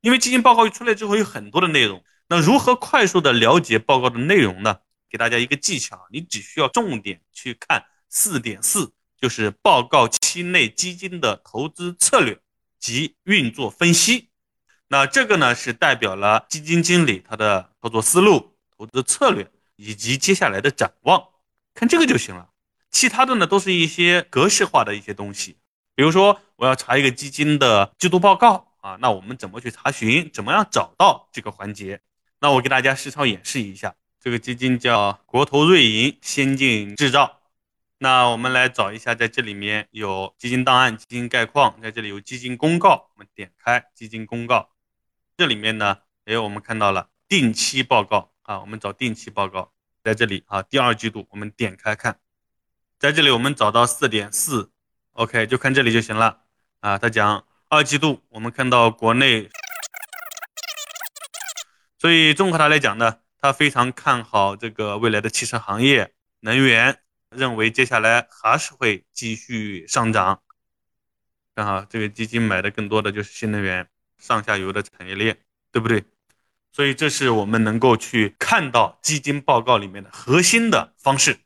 因为基金报告一出来之后有很多的内容，那如何快速的了解报告的内容呢？给大家一个技巧，你只需要重点去看四点四，就是报告期内基金的投资策略及运作分析。那这个呢是代表了基金经理他的操作思路、投资策略以及接下来的展望，看这个就行了。其他的呢都是一些格式化的一些东西，比如说我要查一个基金的季度报告啊，那我们怎么去查询？怎么样找到这个环节？那我给大家实操演示一下。这个基金叫国投瑞银先进制造。那我们来找一下，在这里面有基金档案、基金概况，在这里有基金公告，我们点开基金公告。这里面呢，哎，我们看到了定期报告啊，我们找定期报告，在这里啊，第二季度我们点开看，在这里我们找到四点四，OK，就看这里就行了啊。他讲二季度，我们看到国内，所以综合他来讲呢，他非常看好这个未来的汽车行业、能源，认为接下来还是会继续上涨。看哈，这个基金买的更多的就是新能源。上下游的产业链，对不对？所以这是我们能够去看到基金报告里面的核心的方式。